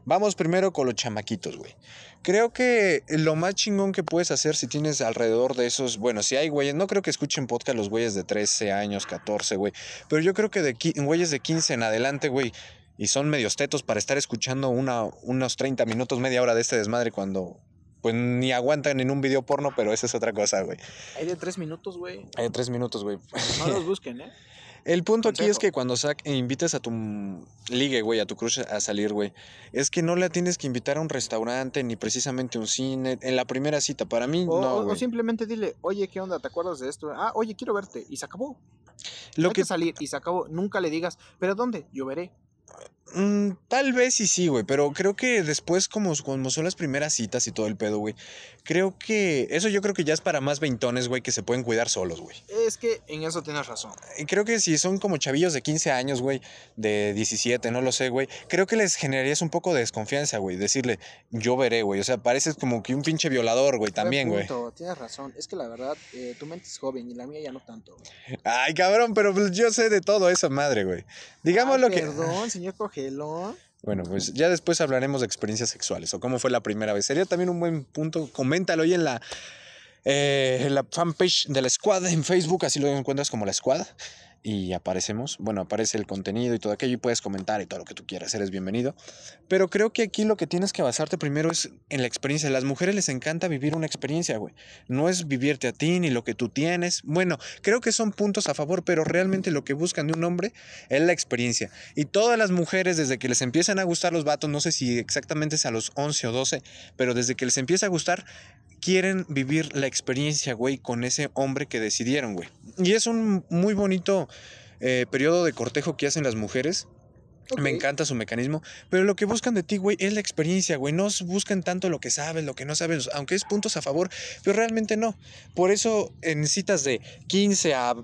Vamos primero con los chamaquitos, güey. Creo que lo más chingón que puedes hacer si tienes alrededor de esos, bueno, si hay güeyes, no creo que escuchen podcast los güeyes de 13 años, 14, güey, pero yo creo que de güeyes de 15 en adelante, güey, y son medios tetos para estar escuchando una, unos 30 minutos, media hora de este desmadre cuando, pues ni aguantan en un video porno, pero esa es otra cosa, güey. Hay de tres minutos, güey. Hay tres minutos, güey. No los busquen, ¿eh? [LAUGHS] El punto aquí es que cuando sac- invites a tu ligue, güey, a tu crush a salir, güey, es que no la tienes que invitar a un restaurante ni precisamente a un cine en la primera cita. Para mí, O, no, o- simplemente dile, oye, ¿qué onda? ¿Te acuerdas de esto? Ah, oye, quiero verte. Y se acabó. Lo Hay que que salir y se acabó. Nunca le digas, ¿pero dónde? Yo veré. Mm, tal vez y sí, güey, pero creo que después, como, como son las primeras citas y todo el pedo, güey, creo que eso yo creo que ya es para más veintones, güey, que se pueden cuidar solos, güey. Es que en eso tienes razón. Y creo que si son como chavillos de 15 años, güey, de 17, no lo sé, güey, creo que les generarías un poco de desconfianza, güey, decirle, yo veré, güey, o sea, pareces como que un pinche violador, güey, también, güey. Tienes razón. Es que la verdad, eh, tu mente es joven y la mía ya no tanto. Ay, cabrón, pero pues yo sé de todo esa madre, güey. Digamos Ay, lo que... Perdón, señor Bueno, pues ya después hablaremos de experiencias sexuales o cómo fue la primera vez. Sería también un buen punto. Coméntalo ahí en la, eh, en la fanpage de la Squad en Facebook, así lo encuentras como la Squad. Y aparecemos, bueno, aparece el contenido y todo aquello y puedes comentar y todo lo que tú quieras, eres bienvenido. Pero creo que aquí lo que tienes que basarte primero es en la experiencia. A las mujeres les encanta vivir una experiencia, güey. No es vivirte a ti ni lo que tú tienes. Bueno, creo que son puntos a favor, pero realmente lo que buscan de un hombre es la experiencia. Y todas las mujeres, desde que les empiezan a gustar los vatos, no sé si exactamente es a los 11 o 12, pero desde que les empieza a gustar, quieren vivir la experiencia, güey, con ese hombre que decidieron, güey. Y es un muy bonito eh, periodo de cortejo que hacen las mujeres. Me encanta su mecanismo, pero lo que buscan de ti, güey, es la experiencia, güey. No buscan tanto lo que sabes, lo que no sabes, aunque es puntos a favor, pero realmente no. Por eso, en citas de 15 a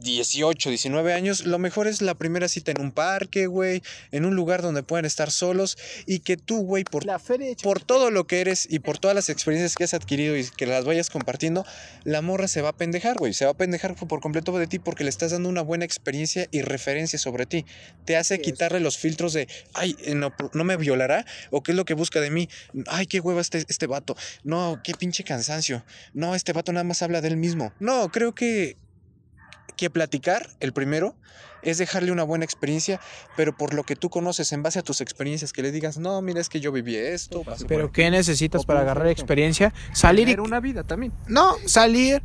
18, 19 años, lo mejor es la primera cita en un parque, güey, en un lugar donde puedan estar solos y que tú, güey, por todo lo que eres y por todas las experiencias que has adquirido y que las vayas compartiendo, la morra se va a pendejar, güey. Se va a pendejar por completo de ti porque le estás dando una buena experiencia y referencia sobre ti. Te hace es. quitarle los filtros de, ay, eh, no, no me violará o qué es lo que busca de mí. Ay, qué hueva este, este vato. No, qué pinche cansancio. No, este vato nada más habla de él mismo. No, creo que, que platicar, el primero, es dejarle una buena experiencia, pero por lo que tú conoces, en base a tus experiencias, que le digas, no, mira, es que yo viví esto. Pero ¿qué necesitas para agarrar experiencia? Salir y... Tener una vida también. No, salir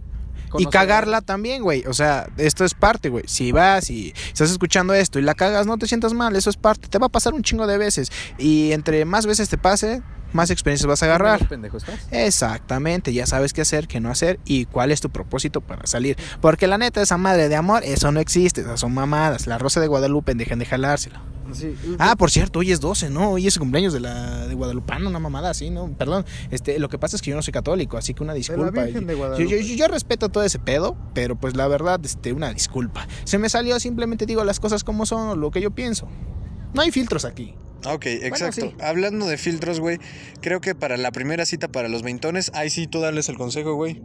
y cagarla también, güey. O sea, esto es parte, güey. Si vas y estás escuchando esto y la cagas, no te sientas mal, eso es parte. Te va a pasar un chingo de veces. Y entre más veces te pase, más experiencias vas a agarrar. Pendejo estás. Exactamente, ya sabes qué hacer, qué no hacer y cuál es tu propósito para salir. Porque la neta, esa madre de amor, eso no existe, esas son mamadas. La rosa de Guadalupe, dejen de jalársela. Sí. Ah, por cierto, hoy es 12, ¿no? Hoy es el cumpleaños de la de Guadalupano, una mamada así, ¿no? Perdón, este, lo que pasa es que yo no soy católico, así que una De la disculpa. Virgen de Yo, Guadalupe. yo- yo- yo respeto todo ese pedo, pero pues la verdad, este, una disculpa. Se me salió, simplemente digo las cosas como son, lo que yo pienso. No hay filtros aquí. Ok, exacto. sí. Hablando de filtros, güey, creo que para la primera cita para los veintones, ahí sí tú darles el consejo, güey.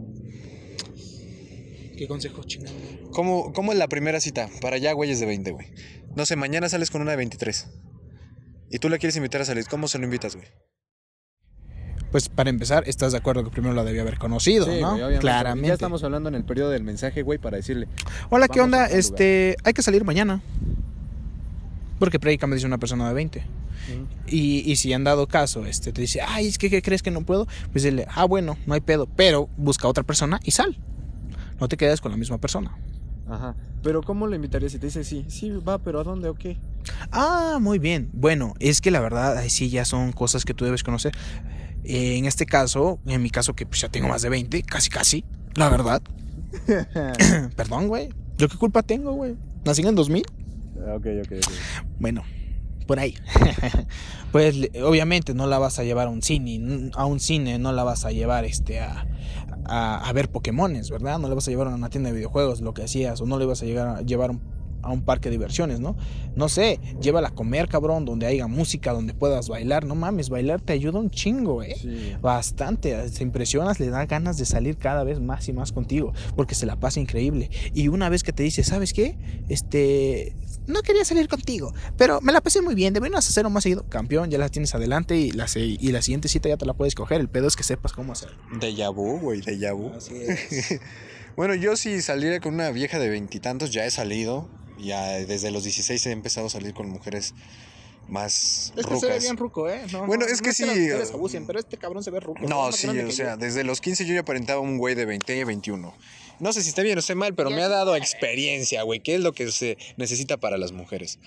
¿Qué consejo chingado? ¿Cómo, ¿Cómo es la primera cita? Para ya güeyes de 20, güey. No sé, mañana sales con una de 23. Y tú la quieres invitar a salir. ¿Cómo se lo invitas, güey? Pues para empezar, ¿estás de acuerdo que primero la debía haber conocido, Sí, no? güey. Claramente. Ya estamos hablando en el periodo del mensaje, güey, para decirle. Hola, ¿qué onda? a Este, hay que salir mañana. Porque prácticamente es una persona de 20. Y, y si han dado caso, este, te dice, ay, es que ¿qué crees que no puedo, pues dile, ah, bueno, no hay pedo, pero busca otra persona y sal. No te quedes con la misma persona. Ajá. Pero ¿cómo le invitarías si te dice sí? Sí, va, pero ¿a dónde o qué? Ah, muy bien. Bueno, es que la verdad, ahí sí ya son cosas que tú debes conocer. Eh, en este caso, en mi caso que pues, ya tengo más de 20, casi casi, la verdad. [LAUGHS] Perdón, güey. ¿Yo qué culpa tengo, güey? Nací en el 2000. Ah, ok, ok, ok. Bueno, por ahí. [LAUGHS] pues obviamente no la vas a llevar a un cine, a un cine no la vas a llevar este a, a, a ver Pokémones, ¿verdad? No la vas a llevar a una tienda de videojuegos, lo que hacías, o no le vas a llegar a llevar un, a un parque de diversiones, ¿no? No sé, llévala a comer, cabrón, donde haya música, donde puedas bailar. No mames, bailar te ayuda un chingo, ¿eh? Sí. Bastante, se impresionas, le da ganas de salir cada vez más y más contigo, porque se la pasa increíble. Y una vez que te dice, ¿sabes qué? Este, no quería salir contigo, pero me la pasé muy bien, deberíamos hacerlo más seguido. Campeón, ya la tienes adelante y la, se- y la siguiente cita ya te la puedes coger. El pedo es que sepas cómo hacerlo. De vu, güey, de vu. Así es. [LAUGHS] Bueno, yo si saliera con una vieja de veintitantos, ya he salido. Ya desde los 16 he empezado a salir con mujeres más Es que se ve rucas. bien ruco, ¿eh? No, Bueno, no- es no que sí, las mujeres eh, abusen, pero este cabrón se ve ruco. No, sí, o que sea, yo. desde los 15 yo ya aparentaba un güey de 20, 21. No sé si está bien o está mal, pero me ha dado experiencia, güey, qué es lo que se necesita para las mujeres.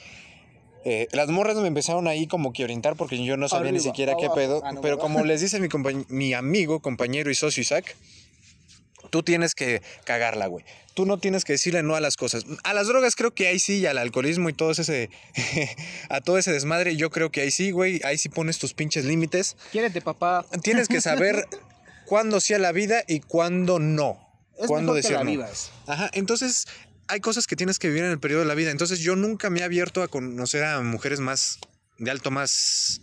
Eh, las morras me empezaron ahí como que orientar porque yo no sabía ni Arriba, siquiera qué abajo. pedo. Ah, no, pero como les dice mi, mi amigo, compañero y socio Isaac, tú tienes que cagarla, güey. Tú no tienes que decirle no a las cosas. A las drogas creo que ahí sí, y al alcoholismo y todo ese... [LAUGHS] a todo ese desmadre, yo creo que ahí sí, güey. Ahí sí pones tus pinches límites. Quiérete, papá. Tienes que saber [LAUGHS] cuándo sí a la vida y cuándo no. Es cuándo decir la no. vivas. Ajá, entonces hay cosas que tienes que vivir en el periodo de la vida. Entonces yo nunca me he abierto a conocer a mujeres más de alto más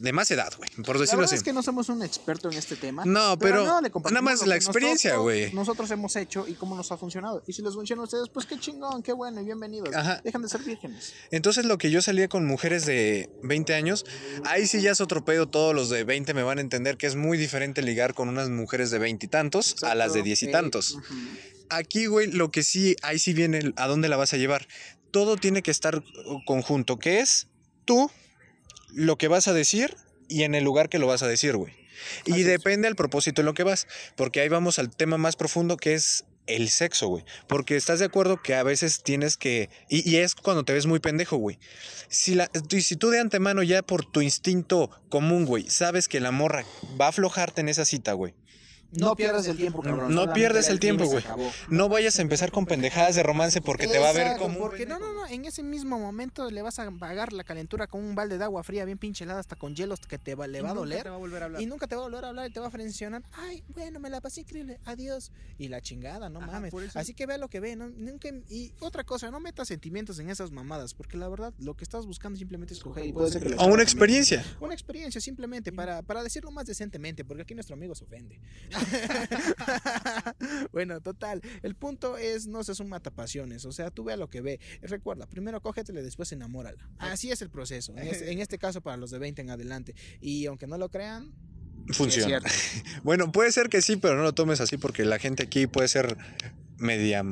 de más edad, güey, por La decirlo verdad así. es que no somos un experto en este tema. No, pero nada más la experiencia, nosotros- güey. Nosotros hemos hecho y cómo nos ha funcionado. Y si les funciona a ustedes, pues qué chingón, qué bueno y bienvenidos. Ajá. Dejan de ser vírgenes. Entonces lo que yo salía con mujeres de 20 años, ahí sí ya es otro pedo, todos los de 20 me van a entender que es muy diferente ligar con unas mujeres de 20 y tantos a las de 10 y tantos. Aquí, güey, lo que sí, ahí sí viene el- a dónde la vas a llevar. Todo tiene que estar conjunto, que es tú, lo que vas a decir y en el lugar que lo vas a decir, güey. Y Así depende del propósito en lo que vas, porque ahí vamos al tema más profundo que es el sexo, güey. Porque estás de acuerdo que a veces tienes que... Y, y es cuando te ves muy pendejo, güey. Si, la, si tú de antemano ya por tu instinto común, güey, sabes que la morra va a aflojarte en esa cita, güey. No pierdas el tiempo, cabrón. No pierdes el tiempo, güey. No vayas a empezar con pendejadas de romance porque te va a ver como Porque no, no, no. En ese mismo momento le vas a pagar la calentura con un balde de agua fría bien pinche helada hasta con hielos que te va, le va a doler. Te va a volver a hablar. Y nunca te va a volver a hablar y te va a frencionar. Ay, bueno, me la pasé increíble. Adiós. Y la chingada, no Ajá, mames. Así que vea lo que ve. ¿no? Nunca, y otra cosa, no metas sentimientos en esas mamadas. Porque la verdad, lo que estás buscando simplemente es coger. Y puede ser que la O una experiencia. Una experiencia simplemente para, para decirlo más decentemente, porque aquí nuestro amigo se ofende. [LAUGHS] bueno, total. El punto es no seas un matapasiones. O sea, tú ve lo que ve. Recuerda, primero cógetele, después enamórala. Así es el proceso. En este, [LAUGHS] en este caso, para los de 20 en adelante. Y aunque no lo crean, Funciona. [LAUGHS] Bueno, puede ser que sí, pero no lo tomes así porque la gente aquí puede ser media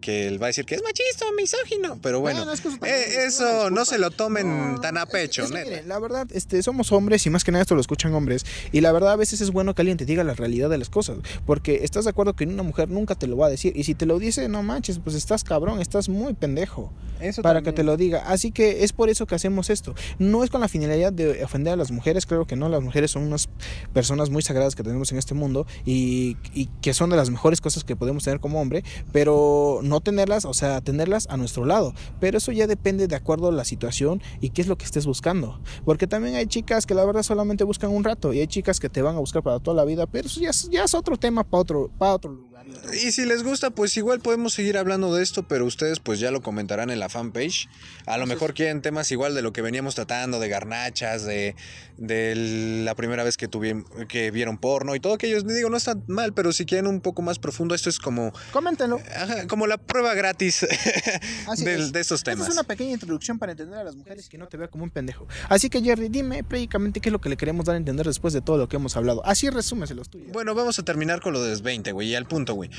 que él va a decir que es machista o misógino, pero bueno, Bueno, es que eso también eh, eso no se lo tomen No, tan a pecho, es que, neta. miren, la verdad, este, somos hombres y más que nada esto lo escuchan hombres. Y la verdad, a veces es bueno que alguien te diga la realidad de las cosas. Porque estás de acuerdo que una mujer nunca te lo va a decir. Y si te lo dice, no manches, pues estás cabrón, estás muy pendejo Eso para que te lo diga. Así que es por eso que hacemos esto. No es con la finalidad de ofender a las mujeres, creo que no. Las mujeres son unas personas muy sagradas que tenemos en este mundo y, y que son de las mejores cosas que podemos tener como hombre, pero no tenerlas, o sea, tenerlas a nuestro lado. Pero eso ya depende de acuerdo a la situación y qué es lo que estés buscando. Porque también hay chicas que la verdad solamente buscan un rato y hay chicas que te van a buscar para toda la vida, pero eso ya es, ya es otro tema para otro, para otro lugar. y si les gusta, pues igual podemos seguir hablando de esto, pero ustedes pues ya lo comentarán en la fanpage. A lo mejor quieren temas igual de lo que veníamos tratando, de garnachas, de, de la primera vez que tuvieron, que vieron porno y todo aquello. Digo, no está mal, pero si quieren un poco más profundo, esto es como, Coméntenlo. ajá, como la prueba gratis [LAUGHS] del- es. de estos Esta temas. es una pequeña introducción para entender a las mujeres que no te vea como un pendejo. Así que Jerry, dime prácticamente qué es lo que le queremos dar a entender después de todo lo que hemos hablado. Así resúmeselos tú. Jerry. Bueno, vamos a terminar con lo de los 20, güey, y al punto, güey.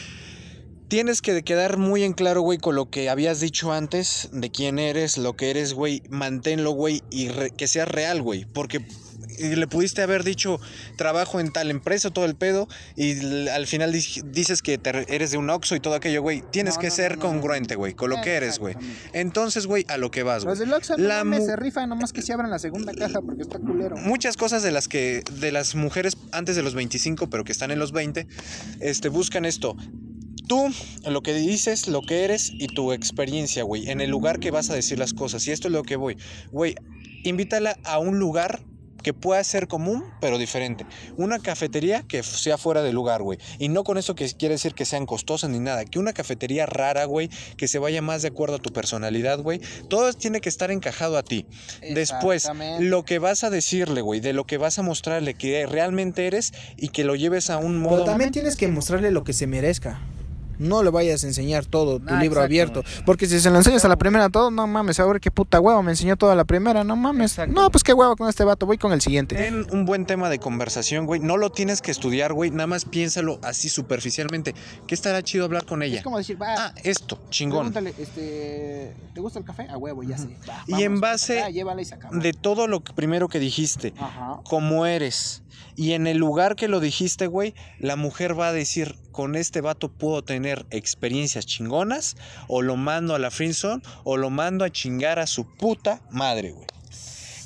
Tienes que quedar muy en claro, güey, con lo que habías dicho antes de quién eres, lo que eres, güey. Manténlo, güey, y re- que sea real, güey. Porque le pudiste haber dicho trabajo en tal empresa, todo el pedo, y al final di- dices que te re- eres de un Oxxo y todo aquello, güey. Tienes No, que no, ser no, congruente, güey, con lo que eres, güey. Entonces, güey, a lo que vas, güey. Los del Oxxo La mu- se rifan nomás que se abran la segunda caja porque está culero. muchas cosas de las que de las mujeres antes de los 25 pero que están en los 20 este buscan esto tú lo que dices lo que eres y tu experiencia güey en el lugar que vas a decir las cosas y esto es lo que voy güey invítala a un lugar que pueda ser común, pero diferente. Una cafetería que sea fuera de lugar, güey. Y no con eso que quiere decir que sean costosas ni nada. Que una cafetería rara, güey, que se vaya más de acuerdo a tu personalidad, güey. Todo tiene que estar encajado a ti. Después, lo que vas a decirle, güey, de lo que vas a mostrarle que realmente eres y que lo lleves a un modo... Pero también tienes que mostrarle lo que se merezca. No le vayas a enseñar todo, tu Ah, libro exacto. abierto. Porque si se lo enseñas a la primera todo, no mames, ahora qué puta hueva, me enseñó toda la primera, no mames. Exacto. No, pues qué hueva con este vato, voy con el siguiente. Ten un buen tema de conversación, güey. No lo tienes que estudiar, güey. Nada más piénsalo así superficialmente. ¿Qué estará chido hablar con ella? Es como decir, va, Ah, esto, chingón. pregúntale, este, ¿te gusta el café? A huevo, ya sé. Va, Y en base acá, llévala y. De todo lo que- primero que dijiste, Ajá. cómo eres. Y en el lugar que lo dijiste, güey, la mujer va a decir, con este vato puedo tener experiencias chingonas, o lo mando a la friendzone, o lo mando a chingar a su puta madre, güey.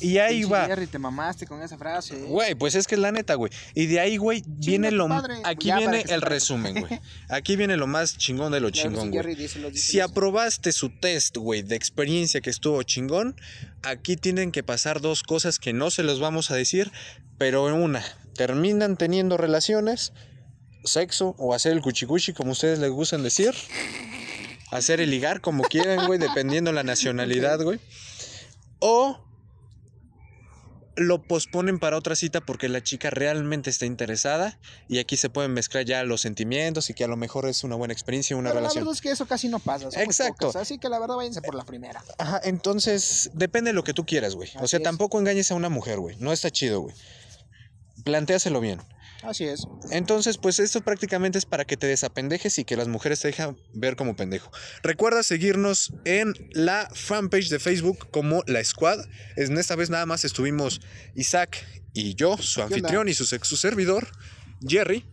Y ahí va. Jerry, te mamaste con esa frase. Güey, pues es que es la neta, güey. Y de ahí, güey, viene lo... padre. Aquí Ya, viene el resumen, güey. [LAUGHS] Aquí viene lo más chingón de lo chingón, güey. Jerry, díselo, díselo, Si aprobaste su test, güey, de experiencia que estuvo chingón, aquí tienen que pasar dos cosas que no se los vamos a decir, pero en una, terminan teniendo relaciones, sexo o hacer el cuchicuchi, como ustedes les gustan decir, hacer el ligar, como quieran, güey, [LAUGHS] dependiendo la nacionalidad, güey, o lo posponen para otra cita porque la chica realmente está interesada y aquí se pueden mezclar ya los sentimientos y que a lo mejor es una buena experiencia, una Pero la relación. verdad es que eso casi no pasa. son Exacto. pocas, así que la verdad váyanse por la primera. Ajá, entonces depende de lo que tú quieras, güey. O sea, es. tampoco engañes a una mujer, güey. No está chido, güey. Plantéaselo bien. Así es. Entonces, pues esto prácticamente es para que te desapendejes y que las mujeres te dejan ver como pendejo. Recuerda seguirnos en la fanpage de Facebook como La Squad. En esta vez nada más estuvimos Isaac y yo, su anfitrión y su, su servidor, Jerry.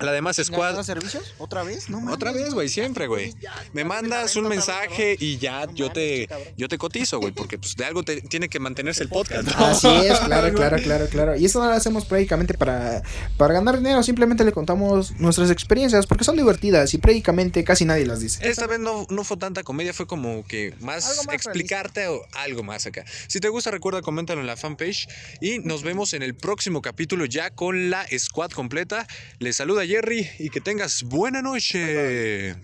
La demás ¿Ya Squad. servicios? ¿Otra vez? No mames, Otra vez, güey, siempre, güey. Me mandas un mensaje y ya No yo te yo te cotizo, güey, porque pues de algo te, tiene que mantenerse el podcast. ¿no? Así es, claro, claro, claro, claro. Y esto no lo hacemos prácticamente para, para ganar dinero, simplemente le contamos nuestras experiencias porque son divertidas y prácticamente casi nadie las dice. Esta vez no, no fue tanta comedia, fue como que más explicarte o algo más acá. Si te gusta, recuerda, coméntalo en la fanpage y nos vemos en el próximo capítulo ya con la squad completa. Les saluda Jerry y que tengas buena noche.